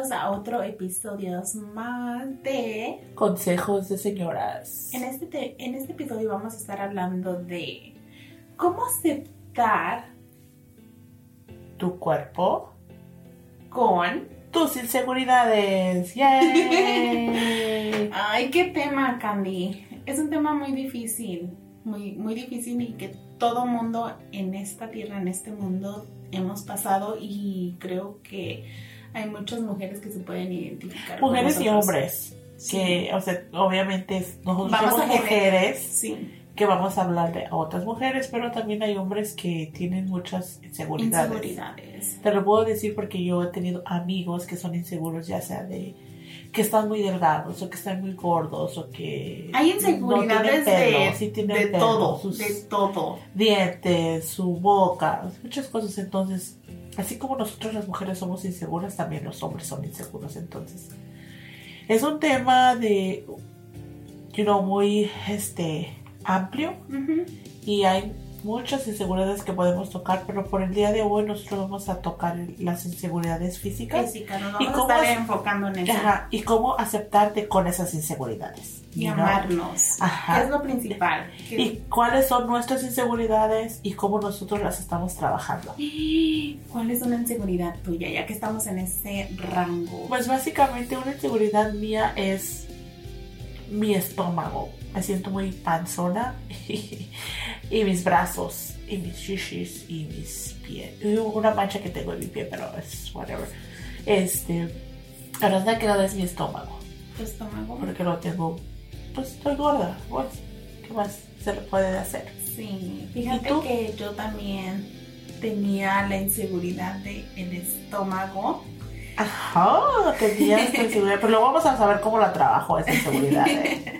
bienvenidos a otro episodio más de Consejos de Señoras. En este, te- en este episodio vamos a estar hablando de cómo aceptar Tu cuerpo, con... tus inseguridades. ¡Yay! Ay, qué tema, Candy. Es un tema muy difícil, muy, muy difícil y que todo mundo en esta tierra, en este mundo, hemos pasado y creo que hay muchas mujeres que se pueden identificar. con Mujeres y hombres. Sí. Que, o sea, obviamente nosotros Vamos somos a mujeres Sí, que vamos a hablar de otras mujeres, pero también hay hombres que tienen muchas inseguridades. inseguridades. Te lo puedo decir porque yo he tenido amigos que son inseguros, ya sea de que están muy delgados o que están muy gordos o que Hay no inseguridades tienen pelo, de, sí tienen de pelo, todo, sus de todo. dientes, su boca, muchas cosas. Entonces, así como nosotros las mujeres somos inseguras, también los hombres son inseguros. Entonces, es un tema de, you know, muy este amplio y hay muchas inseguridades que podemos tocar, pero por el día de hoy nosotros vamos a tocar las inseguridades físicas Física, nos ¿Y vamos a cómo estar es- enfocando en eso. Ajá, y cómo aceptarte con esas inseguridades. Y know? amarnos. Ajá. Que es lo principal. Que- Y cuáles son nuestras inseguridades y cómo nosotros las estamos trabajando. ¿Cuál es una inseguridad tuya? Ya que estamos en ese rango. Pues básicamente una inseguridad mía es mi estómago. Me siento muy panzona y, mis brazos y mis shishis y mis pies. Y Una mancha que tengo en mi pie, pero es whatever. Este, la verdad que no es mi estómago, Tu estómago. porque lo tengo, pues estoy gorda. Pues, ¿Qué más se le puede hacer? Sí. ¿Y Fíjate que yo también tenía la inseguridad del el estómago. Ajá, tenía esta inseguridad, pero luego vamos a saber cómo la trabajo esa inseguridad. ¿eh?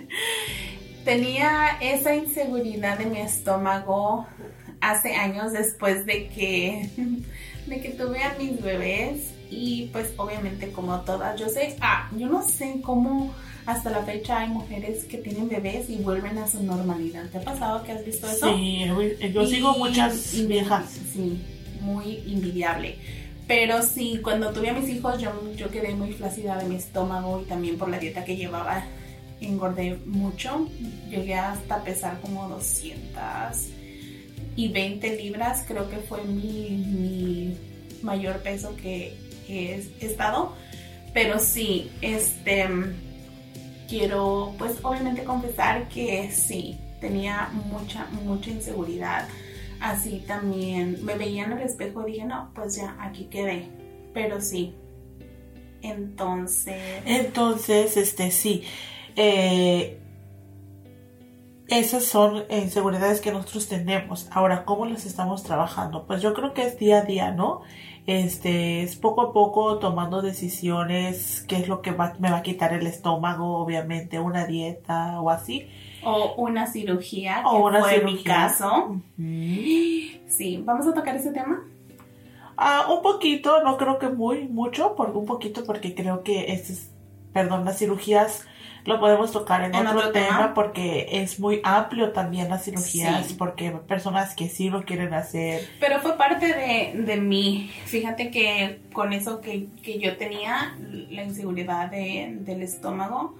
Tenía esa inseguridad de mi estómago hace años después de que, de que tuve a mis bebés y pues obviamente como todas, yo sé, ah, yo no sé cómo hasta la fecha hay mujeres que tienen bebés y vuelven a su normalidad. ¿Te ha pasado que has visto eso? Sí, yo sigo Y- muchas viejas. Sí, muy invidiable. Pero sí, cuando tuve a mis hijos yo, yo quedé muy flácida de mi estómago y también por la dieta que llevaba engordé mucho. Llegué hasta pesar como 220 libras, creo que fue mi, mi mayor peso que he estado. Pero sí, este quiero pues obviamente confesar que sí, tenía mucha, mucha inseguridad. Así también me veía en el espejo y dije, no, pues ya aquí quedé. Pero sí. Entonces... Entonces, este, sí. Eh, esas son inseguridades que nosotros tenemos. Ahora, ¿cómo las estamos trabajando? Pues yo creo que es día a día, ¿no? Este, es poco a poco tomando decisiones, qué es lo que va- me va a quitar el estómago, obviamente, una dieta o así. O una cirugía, O que una fue mi cirugía. caso. Ujú. Sí, ¿vamos a tocar ese tema? Ah, un poquito, no creo que muy, mucho, por un poquito, porque creo que es, perdón, las cirugías lo podemos tocar en, ¿En otro, otro tema, tema? porque es muy amplio también las cirugías, Sí. porque personas que sí lo quieren hacer. Pero fue parte de, de mí. Fíjate que con eso que, que yo tenía, la inseguridad de- del estómago,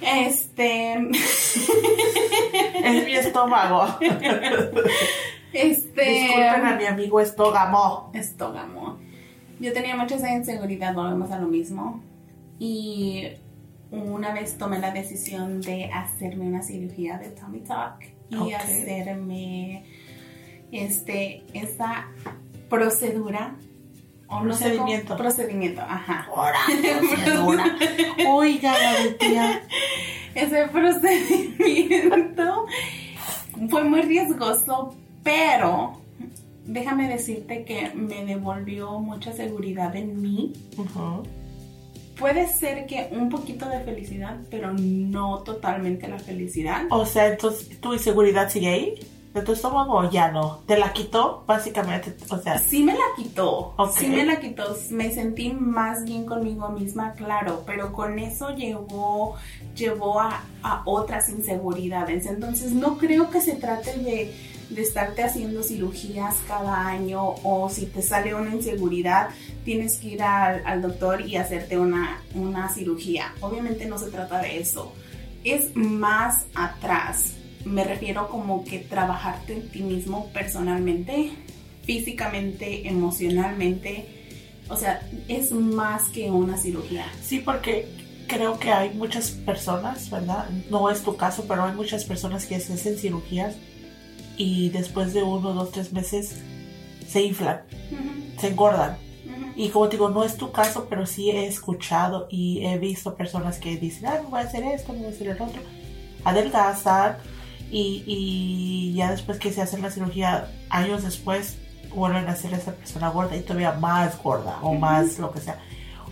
este... Es mi estómago. este... Disculpen a mi amigo estógamo. estógamo. Yo tenía mucha esa inseguridad, volvemos a lo mismo. Y una vez tomé la decisión de hacerme una cirugía de tummy tuck y hacerme este esa procedura o no sé cómo- Procedimiento. procedimiento, ajá. Ahora, procedura. Oiga, la tía. Ese procedimiento fue muy riesgoso, pero déjame decirte que me devolvió mucha seguridad en mí. Ujú. Puede ser que un poquito de felicidad, pero no totalmente la felicidad. O sea, entonces, ¿tu inseguridad sigue ahí? ¿De tu estómago o ya no? ¿Te la quitó? Básicamente, o sea, Sí me la quitó, sí me la quitó, me sentí más bien conmigo misma, claro, pero con eso llevó, llevó a, a otras inseguridades. Entonces no creo que se trate de, de estarte haciendo cirugías cada año o si te sale una inseguridad, tienes que ir al, al doctor y hacerte una, una cirugía. Obviamente no se trata de eso. Es más atrás. Me refiero como que trabajarte en ti mismo personalmente, físicamente, emocionalmente. O sea, es más que una cirugía. Sí, porque creo que hay muchas personas, ¿verdad? No es tu caso, pero hay muchas personas que se hacen cirugías y después de uno, dos, tres meses se inflan, se engordan. Y como te digo, no es tu caso, pero sí he escuchado y he visto personas que dicen, ah, me voy a hacer esto, me voy a hacer el otro. Adelgazan y, y ya después que se hacen la cirugía, años después, vuelven a ser esa persona gorda y todavía más gorda o más lo que sea.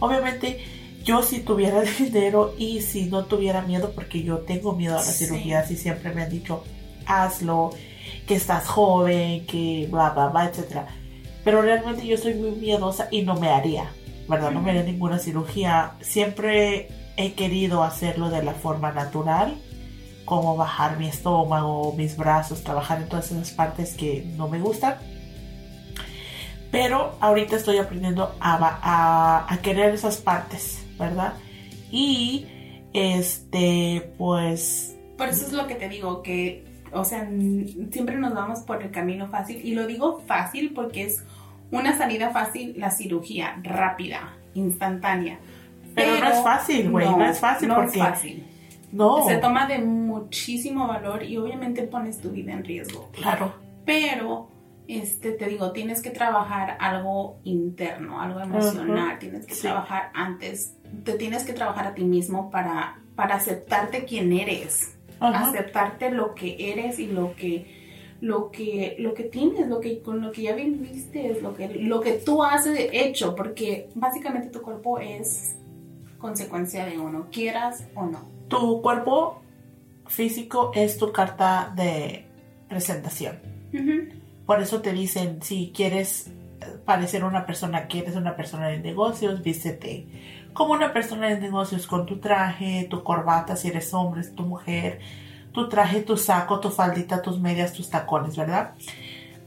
Obviamente, yo si tuviera dinero y si no tuviera miedo, porque yo tengo miedo a las Sí. cirugías y siempre me han dicho, hazlo, que estás joven, que bla, bla, bla, etcétera pero realmente yo soy muy miedosa y no me haría, ¿verdad? No me haría ninguna cirugía. Siempre he querido hacerlo de la forma natural, como bajar mi estómago, mis brazos, trabajar en todas esas partes que no me gustan. Pero ahorita estoy aprendiendo a, querer esas partes, ¿verdad? Y este, pues, Por eso es lo que te digo, que, o sea, siempre nos vamos por el camino fácil. Y lo digo fácil porque es una salida fácil, la cirugía, rápida, instantánea. Pero no es fácil, güey, no es fácil no porque- es fácil. no, Se toma de muchísimo valor y obviamente pones tu vida en riesgo. claro, Pero, este, te digo, tienes que trabajar algo interno, algo emocional, tienes que Sí. trabajar antes, te tienes que trabajar a ti mismo para, para aceptarte quién eres aceptarte lo que eres y lo que lo que lo que tienes lo que con lo que ya viviste lo que lo que tú has hecho porque básicamente tu cuerpo es consecuencia de uno quieras o no tu cuerpo físico es tu carta de presentación. Por eso te dicen, si quieres eh, parecer una persona que eres una persona de negocios, vístete como una persona de negocios con tu traje, tu corbata, si eres hombre, tu mujer, tu traje, tu saco, tu faldita, tus medias, tus tacones, ¿verdad?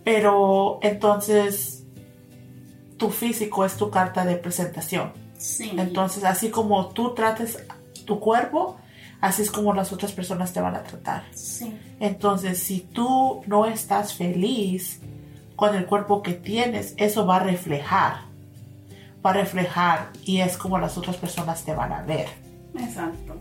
Pero entonces tu físico es tu carta de presentación. sí Entonces, así como tú trates tu cuerpo, así es como las otras personas te van a tratar. sí Entonces, si tú no estás feliz con el cuerpo que tienes, eso va a reflejar. Va a reflejar y es como las otras personas te van a ver. exacto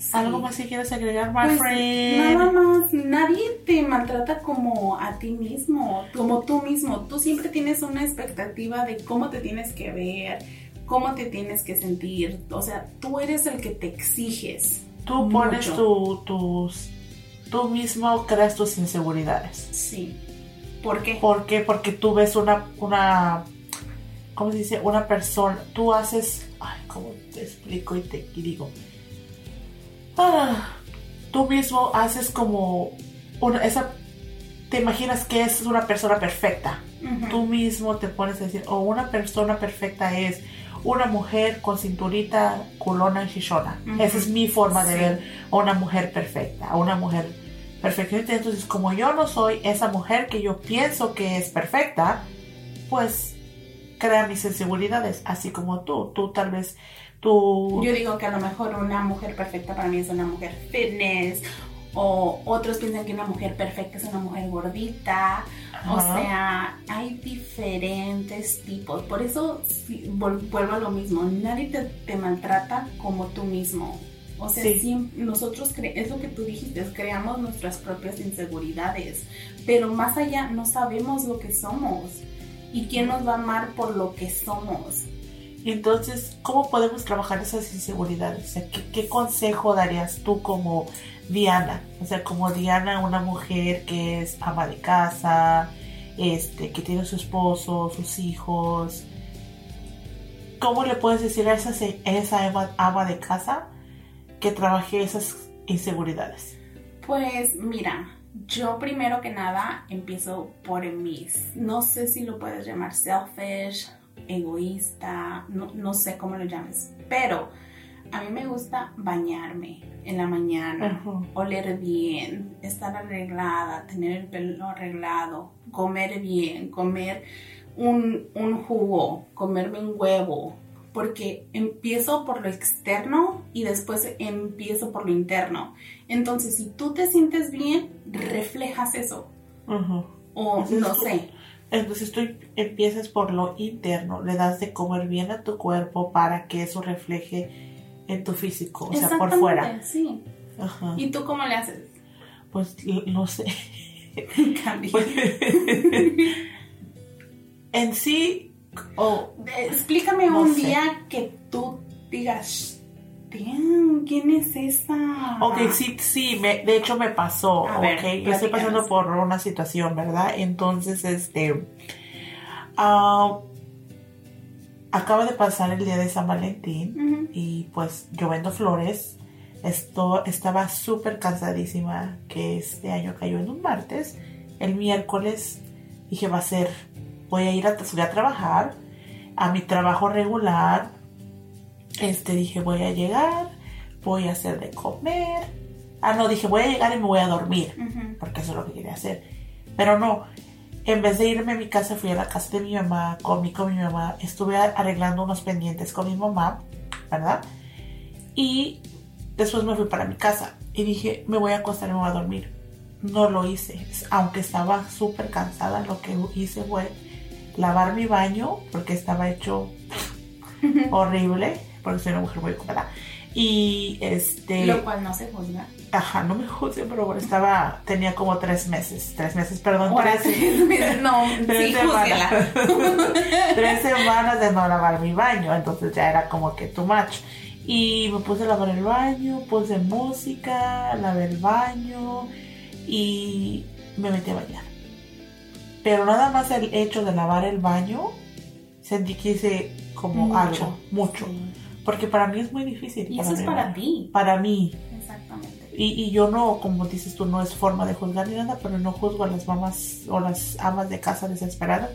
Sí. ¿Algo más que quieras agregar, my Pues, friend? nada más, nadie te maltrata como a ti mismo, como tú mismo. Tú siempre tienes una expectativa de cómo te tienes que ver, cómo te tienes que sentir. O sea, tú eres el que te exiges. Tú pones tu- tus... Tú mismo creas tus inseguridades. Sí. ¿Por qué? ¿Por qué? Porque tú ves una... una ¿Cómo se dice? Una persona... Tú haces... Ay, ¿cómo te explico y te y digo? Ah, tú mismo haces como... Una, esa, te imaginas que es una persona perfecta. Tú mismo te pones a decir, o una persona perfecta es una mujer con cinturita, culona y chichona. Esa es mi forma de Sí. ver a una mujer perfecta, a una mujer perfecta. Entonces, como yo no soy esa mujer que yo pienso que es perfecta, pues crea mis inseguridades, así como tú. Tú tal vez, tú... Yo digo que a lo mejor una mujer perfecta para mí es una mujer fitness. O otros piensan que una mujer perfecta es una mujer gordita. O sea, hay diferentes tipos. Por eso vuelvo a lo mismo. Nadie te, te maltrata como tú mismo. O sea, Sí. nosotros, es lo que tú dijiste, creamos nuestras propias inseguridades. Pero más allá no sabemos lo que somos. ¿Y quién nos va a amar por lo que somos? Entonces, ¿cómo podemos trabajar esas inseguridades? O sea, ¿qué, consejo darías tú como Diana? O sea, como Diana, una mujer que es ama de casa, este, que tiene su esposo, sus hijos. ¿Cómo le puedes decir a esa, ama de casa que trabaje esas inseguridades? Pues mira, yo primero que nada empiezo por mis, no sé si lo puedes llamar selfish, egoísta, no, no sé cómo lo llames, pero a mí me gusta bañarme en la mañana, oler bien, estar arreglada, tener el pelo arreglado, comer bien, comer un, un jugo, comerme un huevo, porque empiezo por lo externo y después empiezo por lo interno. Entonces, si tú te sientes bien, reflejas eso. O no sé. Entonces tú empiezas por lo interno, le das de comer bien a tu cuerpo para que eso refleje en tu físico, o sea, por fuera. Sí. Ajá. ¿Y tú cómo le haces? Pues no sé. Candy. Pues, en sí, o Eh, Explícame No un sé. día que tú digas, "Damn, ¿quién es esa? Ok, sí, sí, me, de hecho me pasó, A ver, ok, yo estoy pasando por una situación, ¿verdad? Entonces, este, ah, acaba de pasar el día de San Valentín y pues yo vendo flores, esto, estaba súper cansadísima que este año cayó en un martes, el miércoles dije va a ser, voy a ir a, a trabajar, a mi trabajo regular, este dije voy a llegar, voy a hacer de comer. Ah, no, dije voy a llegar y me voy a dormir, porque eso es lo que quería hacer. Pero no, en vez de irme a mi casa, fui a la casa de mi mamá, comí con mi mamá, estuve arreglando unos pendientes con mi mamá, ¿verdad? Y después me fui para mi casa y dije, me voy a acostar y me voy a dormir. No lo hice, aunque estaba súper cansada, lo que hice fue lavar mi baño, porque estaba hecho horrible, porque soy una mujer muy ocupada. Y este. Lo cual no se juzga. Ajá, no me juzguen, pero bueno, estaba. Tenía como tres meses. Tres meses, perdón. Ahora tres, meses, no, tres sí, semanas. tres semanas de no lavar mi baño. Entonces ya era como que too much. Y me puse a lavar el baño, puse música, lavé el baño y me metí a bañar. Pero nada más el hecho de lavar el baño, sentí que hice como Mucho, algo, mucho. Sí. Porque para mí es muy difícil. Y eso es para ti. Para mí. Exactamente. Y, y yo no, como dices tú, no es forma de juzgar ni nada, pero no juzgo a las mamás o las amas de casa desesperadas,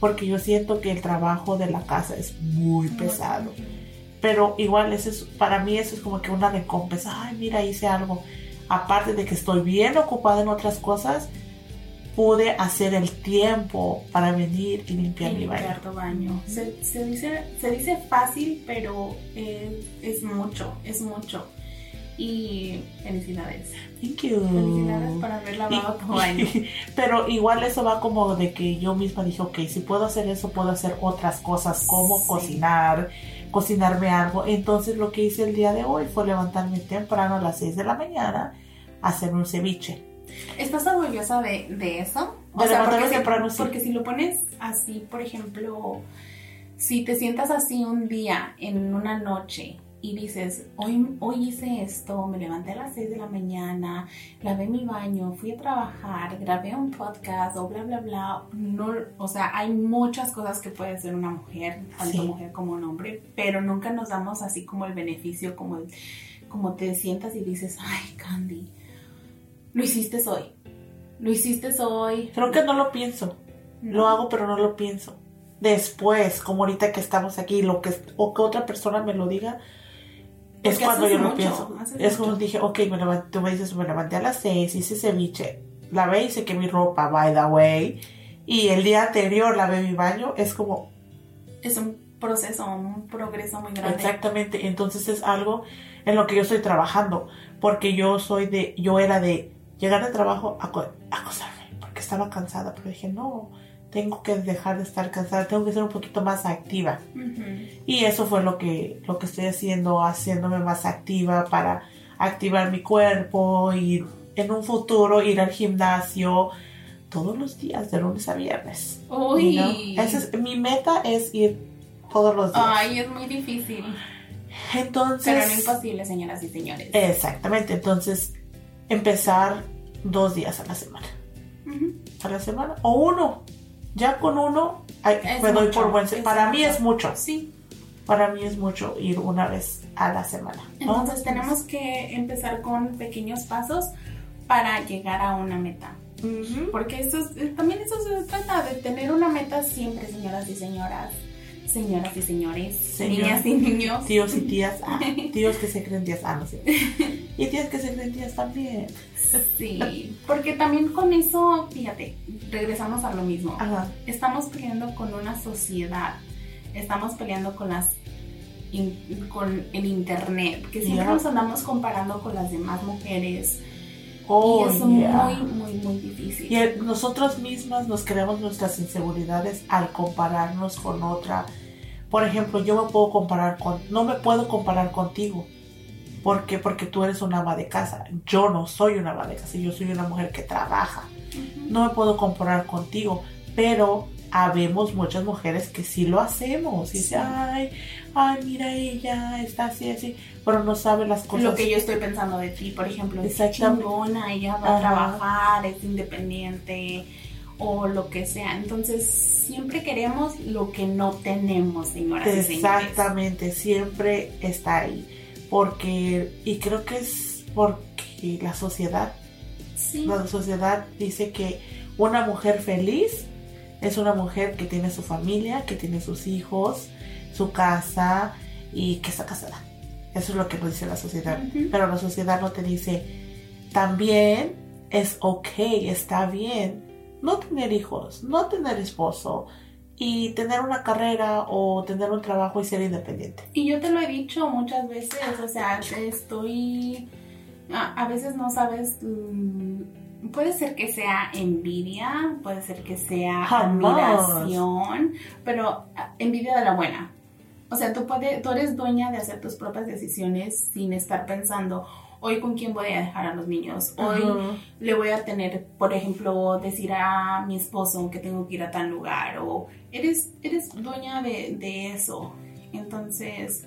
porque yo siento que el trabajo de la casa es muy pesado. Pero igual, eso es, para mí eso es como que una recompensa. Ay, mira, hice algo. Aparte de que estoy bien ocupada en otras cosas, pude hacer el tiempo para venir y limpiar Y mi baño. tu baño. Se, se dice, se dice fácil, pero es, es mucho, es mucho. Y felicidades. Thank you. Felicidades por haber lavado tu baño. Pero igual eso va como de que yo misma dije, ok, si puedo hacer eso, puedo hacer otras cosas como Sí. cocinar, cocinarme algo. Entonces lo que hice el día de hoy fue levantarme temprano a las 6 de la mañana, hacer un ceviche. ¿Estás orgullosa de, de eso? De levantarme porque, si, temprano, sí. porque si lo pones así, por ejemplo, si te sientas así un día en una noche y dices, hoy, hoy hice esto, me levanté a las 6 de la mañana, lavé mi baño, fui a trabajar, grabé un podcast o bla, bla, bla. No, o sea, hay muchas cosas que puede hacer una mujer, tanto Sí. mujer como un hombre, pero nunca nos damos así como el beneficio, como, el- como te sientas y dices, ay, Candy, lo hiciste hoy. Lo hiciste hoy. Creo que no lo pienso. No. Lo hago, pero no lo pienso. Después, como ahorita que estamos aquí, lo que o que otra persona me lo diga, es Porque cuando haces yo lo mucho, pienso. haces Es como dije, ok, me levanté, tú me dices, me levanté a las seis, hice ceviche, lavé y sequé mi ropa, by the way, y el día anterior lavé mi baño, es como, Es un proceso, un progreso muy grande. exactamente, entonces es algo en lo que yo estoy trabajando, porque yo soy de, yo era de llegar de trabajo a aco- acostarme, porque estaba cansada, pero dije, no, tengo que dejar de estar cansada, tengo que ser un poquito más activa. Y eso fue lo que, lo que estoy haciendo, haciéndome más activa para activar mi cuerpo y en un futuro ir al gimnasio todos los días, de lunes a viernes. Uy. you know? Esa es, mi meta es ir todos los días. Ay, es muy difícil. entonces, Pero no imposible, señoras y señores. exactamente, entonces empezar dos días a la semana. A la semana o uno. Ya con uno ay, me doy mucho, por buen. Para mí es mucho. Sí. Para mí es mucho ir una vez a la semana. ¿no? Entonces tenemos que empezar con pequeños pasos para llegar a una meta. Porque eso es- eh, también eso se trata de tener una meta siempre, señoras y señoras. Señoras y señores, Señor. niñas y niños. Tíos y tías, ah, tíos que se creen tías, ah, no sé. Y tías que se creen tías también. Sí, porque también con eso, fíjate, regresamos a lo mismo. Ajá. Estamos peleando con una sociedad, estamos peleando con las in- con el internet, que siempre nos andamos comparando con las demás mujeres Oh, y es yeah. muy, muy, muy difícil. Y nosotros mismas nos creamos nuestras inseguridades al compararnos con otra. Por ejemplo, yo me puedo comparar con, no me puedo comparar contigo. ¿Por qué? Porque tú eres una ama de casa. Yo no soy una ama de casa, yo soy una mujer que trabaja. No me puedo comparar contigo, pero habemos muchas mujeres que sí lo hacemos. Y Sí. dice, ay, ay, mira ella, está así, así, pero no sabe las cosas. Lo que yo estoy pensando de ti, por ejemplo, es chingona, ella va Ajá. a trabajar, es independiente o lo que sea. Entonces, siempre queremos lo que no tenemos, señoras. Exactamente, siempre está ahí. Porque, y creo que es porque la sociedad, Sí. la sociedad dice que una mujer feliz es una mujer que tiene su familia, que tiene sus hijos, su casa y que está casada. Eso es lo que nos dice la sociedad. Pero la sociedad no te dice, también es ok, está bien no tener hijos, no tener esposo y tener una carrera o tener un trabajo y ser independiente. Y yo te lo he dicho muchas veces, o sea, estoy... A, a veces no sabes... mm, puede ser que sea envidia, puede ser que sea Jamás. admiración, pero ah, envidia de la buena. O sea, tú, puedes, tú eres dueña de hacer tus propias decisiones sin estar pensando, hoy con quién voy a dejar a los niños, hoy le voy a tener, por ejemplo, decir a mi esposo que tengo que ir a tal lugar o eres, eres dueña de, de eso. Entonces,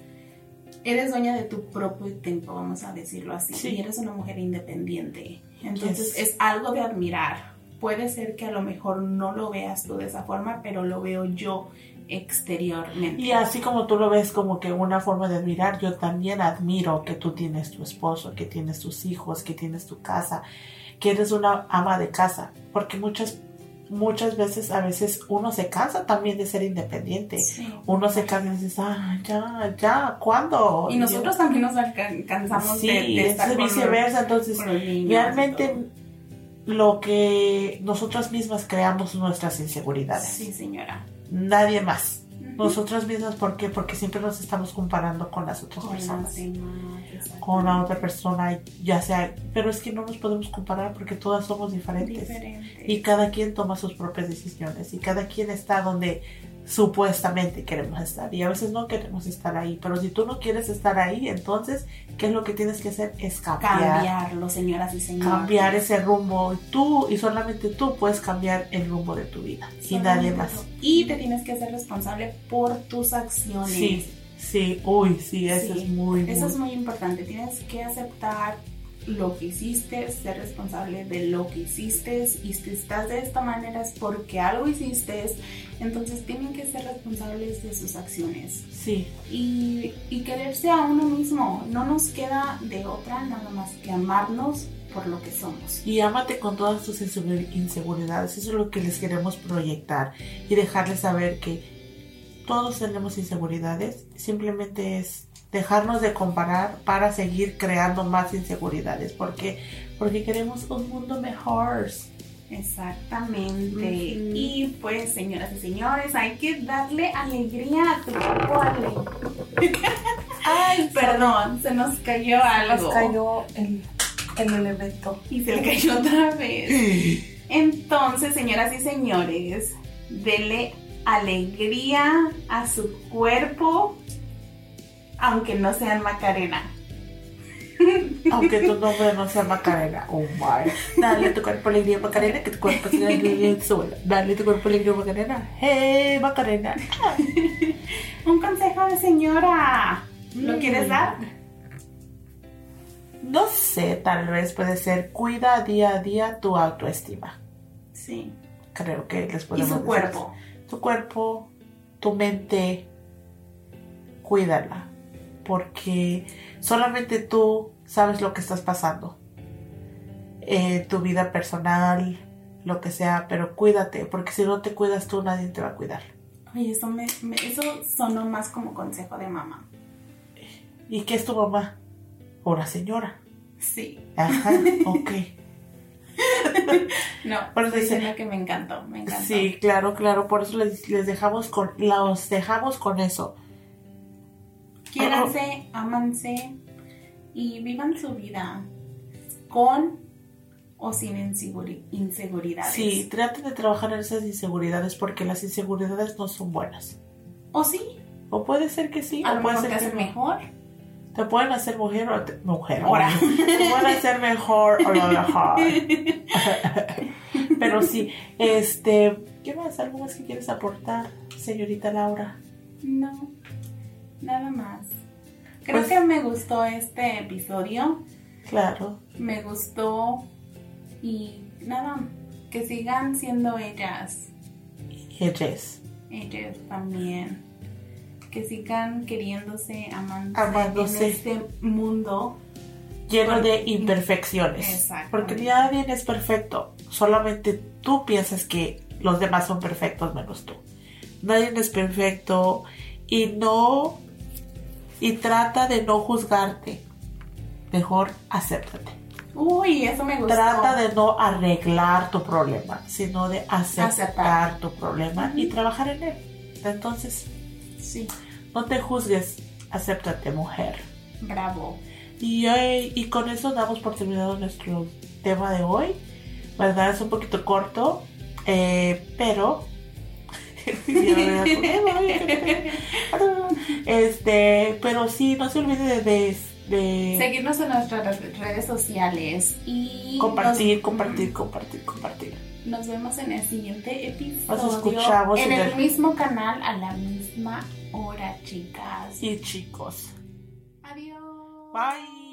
eres dueña de tu propio tiempo, vamos a decirlo así. Sí. Y eres una mujer independiente. Entonces, Yes. es algo de admirar. Puede ser que a lo mejor no lo veas tú de esa forma, pero lo veo yo exteriormente. Y así como tú lo ves como que una forma de admirar, yo también admiro que tú tienes tu esposo, que tienes tus hijos, que tienes tu casa, que eres una ama de casa, porque muchas muchas veces a veces uno se cansa también de ser independiente. Sí. Uno se cansa y dices, ah, ya, ya, ¿cuándo? Y nosotros también nos cansamos sí, de, de estar es con viceversa, entonces realmente lo que nosotras mismas creamos nuestras inseguridades. Sí, señora. Nadie más. Nosotras mismas, ¿por qué? Porque siempre nos estamos comparando con las otras Con personas. Con la otra persona, ya sea. Pero es que no nos podemos comparar porque todas somos diferentes. Diferente. Y cada quien toma sus propias decisiones. Y cada quien está donde supuestamente queremos estar. Y a veces no queremos estar ahí. Pero si tú no quieres estar ahí, entonces, ¿qué es lo que tienes que hacer? Es cambiar. cambiarlo, señoras y señores. Cambiar ese rumbo. Y tú, y solamente tú puedes cambiar el rumbo de tu vida. Y nadie más. Y te tienes que ser responsable por tus acciones. Sí, sí, uy, sí, eso Sí, es muy, muy... Eso es muy importante. Tienes que aceptar lo que hiciste, ser responsable de lo que hiciste. Y si estás de esta manera es porque algo hiciste. Entonces tienen que ser responsables de sus acciones. Sí, Y, y quererse a uno mismo. No nos queda de otra nada más que amarnos por lo que somos. y ámate con todas tus insegu- inseguridades. Eso es lo que les queremos proyectar y dejarles saber que todos tenemos inseguridades. Simplemente es dejarnos de comparar para seguir creando más inseguridades. porque Porque queremos un mundo mejor. Exactamente. Y pues, señoras y señores, hay que darle alegría a tu cuerpo. Ale. Ay, Perdón, se nos cayó algo. Nos cayó el, el elemento. Y se le cayó otra vez. Entonces, señoras y señores, dele alegría a su cuerpo, aunque no sean Macarena. Aunque tu nombre no sea Macarena. Oh my. Dale tu cuerpo alegría Macarena, que tu cuerpo sea alegría en suelo. Dale tu cuerpo alegría Macarena. Hey Macarena. Un consejo de señora. ¿Lo Mm. quieres dar? No sé, tal vez puede ser cuida día a día tu autoestima. Sí. Creo que les Y podemos su decir cuerpo. Tu cuerpo, tu mente, cuídala. Porque solamente tú sabes lo que estás pasando. Eh, tu vida personal, lo que sea, pero cuídate, porque si no te cuidas tú, nadie te va a cuidar. Ay, eso, me, me- eso sonó más como consejo de mamá. ¿Y qué es tu mamá? Una señora. Sí. Ajá, ok. No, Por eso- que me encantó, me encantó. Sí, claro, claro. Por eso les, les dejamos con, los dejamos con eso. Quiéranse, ámanse y vivan su vida con o sin inseguri- inseguridades. Sí, traten de trabajar en esas inseguridades porque las inseguridades no son buenas. O sí, O puede ser que sí, a o lo puede mejor ser que no. mejor. Te pueden hacer mujer o te- mujer. Ahora. Te pueden hacer mejor o lo mejor. Pero sí, este, ¿qué más? ¿Algo más que quieres aportar, señorita Laura? No, nada más. Creo Pues- que me gustó este episodio. Claro. Me gustó y nada, que sigan siendo ellas, Ellas. ellas también. Que sigan queriéndose, amándose, Amándose. en este mundo. Lleno de imperfecciones. Exacto. Porque nadie es perfecto. Solamente tú piensas que los demás son perfectos menos tú. Nadie es perfecto y no. Y trata de no juzgarte. Mejor acéptate. Uy, eso me gustó. Trata de no arreglar tu problema, sino de aceptar, Aceptar. tu problema y trabajar en él. Entonces, Sí, no te juzgues, acéptate, mujer. bravo. Y, hoy- y con eso damos por terminado nuestro tema de hoy. ¿Verdad? Es un poquito corto, eh, pero... este, pero sí, no se olvide de, de- de Seguirnos en nuestras redes sociales y compartir, nos- compartir, compartir, compartir. Nos vemos en el siguiente episodio. Nos escuchamos en en el el- mismo canal a la misma hora, chicas. Y chicos, Adiós. bye.